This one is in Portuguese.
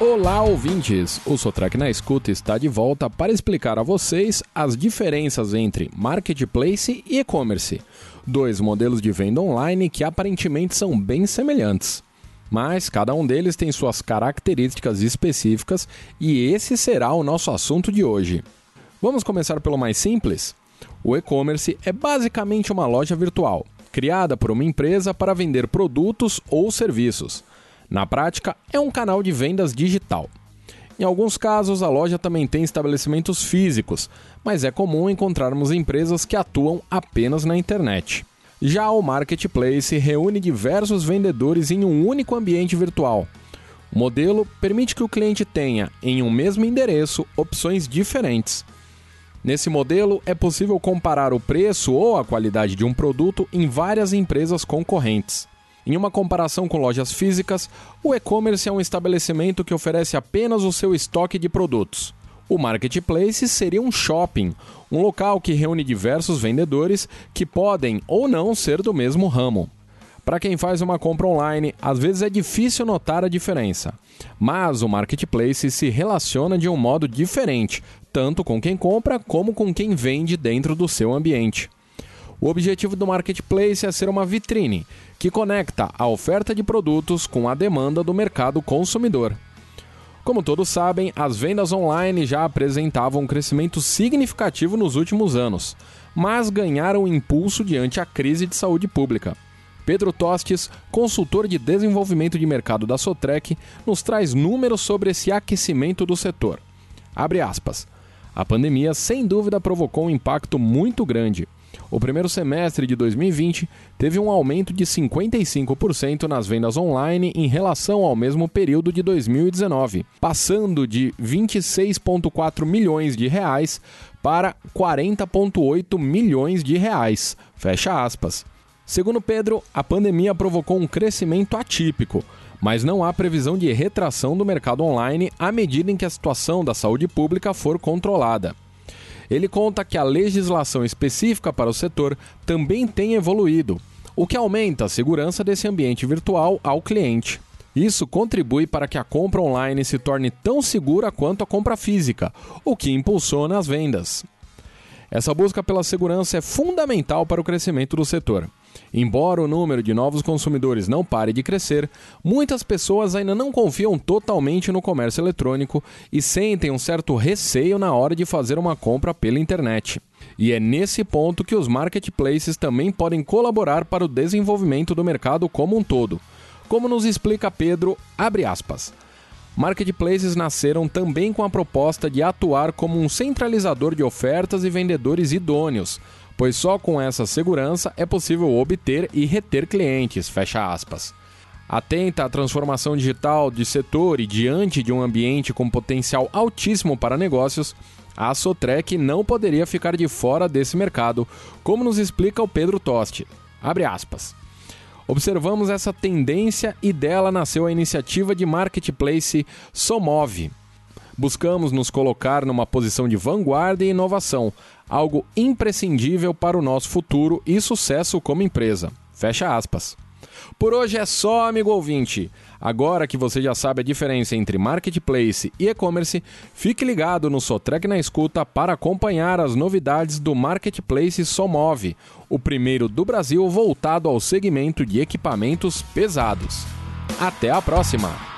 Olá, ouvintes! O Sotrack na Escuta está de volta para explicar a vocês as diferenças entre marketplace e e-commerce, dois modelos de venda online que aparentemente são bem semelhantes. Mas cada um deles tem suas características específicas e esse será o nosso assunto de hoje. Vamos começar pelo mais simples? O e-commerce é basicamente uma loja virtual, criada por uma empresa para vender produtos ou serviços. Na prática, é um canal de vendas digital. Em alguns casos, a loja também tem estabelecimentos físicos, mas é comum encontrarmos empresas que atuam apenas na internet. Já o marketplace reúne diversos vendedores em um único ambiente virtual. O modelo permite que o cliente tenha, em um mesmo endereço, opções diferentes. Nesse modelo, é possível comparar o preço ou a qualidade de um produto em várias empresas concorrentes. Em uma comparação com lojas físicas, o e-commerce é um estabelecimento que oferece apenas o seu estoque de produtos. O marketplace seria um shopping, um local que reúne diversos vendedores que podem ou não ser do mesmo ramo. Para quem faz uma compra online, às vezes é difícil notar a diferença. Mas o marketplace se relaciona de um modo diferente, tanto com quem compra como com quem vende dentro do seu ambiente. O objetivo do marketplace é ser uma vitrine que conecta a oferta de produtos com a demanda do mercado consumidor. Como todos sabem, as vendas online já apresentavam um crescimento significativo nos últimos anos, mas ganharam impulso diante a crise de saúde pública. Pedro Tostes, consultor de desenvolvimento de mercado da Sotrec, nos traz números sobre esse aquecimento do setor. Abre aspas. A pandemia, sem dúvida, provocou um impacto muito grande. O primeiro semestre de 2020 teve um aumento de 55% nas vendas online em relação ao mesmo período de 2019, passando de 26,4 milhões de reais para 40,8 milhões de reais. Fecha aspas. Segundo Pedro, a pandemia provocou um crescimento atípico, mas não há previsão de retração do mercado online à medida em que a situação da saúde pública for controlada. Ele conta que a legislação específica para o setor também tem evoluído, o que aumenta a segurança desse ambiente virtual ao cliente. Isso contribui para que a compra online se torne tão segura quanto a compra física, o que impulsiona as vendas. Essa busca pela segurança é fundamental para o crescimento do setor. Embora o número de novos consumidores não pare de crescer, muitas pessoas ainda não confiam totalmente no comércio eletrônico e sentem um certo receio na hora de fazer uma compra pela internet. E é nesse ponto que os marketplaces também podem colaborar para o desenvolvimento do mercado como um todo. Como nos explica Pedro, abre aspas. Marketplaces nasceram também com a proposta de atuar como um centralizador de ofertas e vendedores idôneos, pois só com essa segurança é possível obter e reter clientes, fecha aspas. Atenta à transformação digital de setor e diante de um ambiente com potencial altíssimo para negócios, a Sotrec não poderia ficar de fora desse mercado, como nos explica o Pedro Tosti. Abre aspas. Observamos essa tendência e dela nasceu a iniciativa de marketplace Somove. Buscamos nos colocar numa posição de vanguarda e inovação, algo imprescindível para o nosso futuro e sucesso como empresa. Fecha aspas. Por hoje é só, amigo ouvinte. Agora que você já sabe a diferença entre marketplace e e-commerce, fique ligado no Sotrec na Escuta para acompanhar as novidades do Marketplace Somove, o primeiro do Brasil voltado ao segmento de equipamentos pesados. Até a próxima!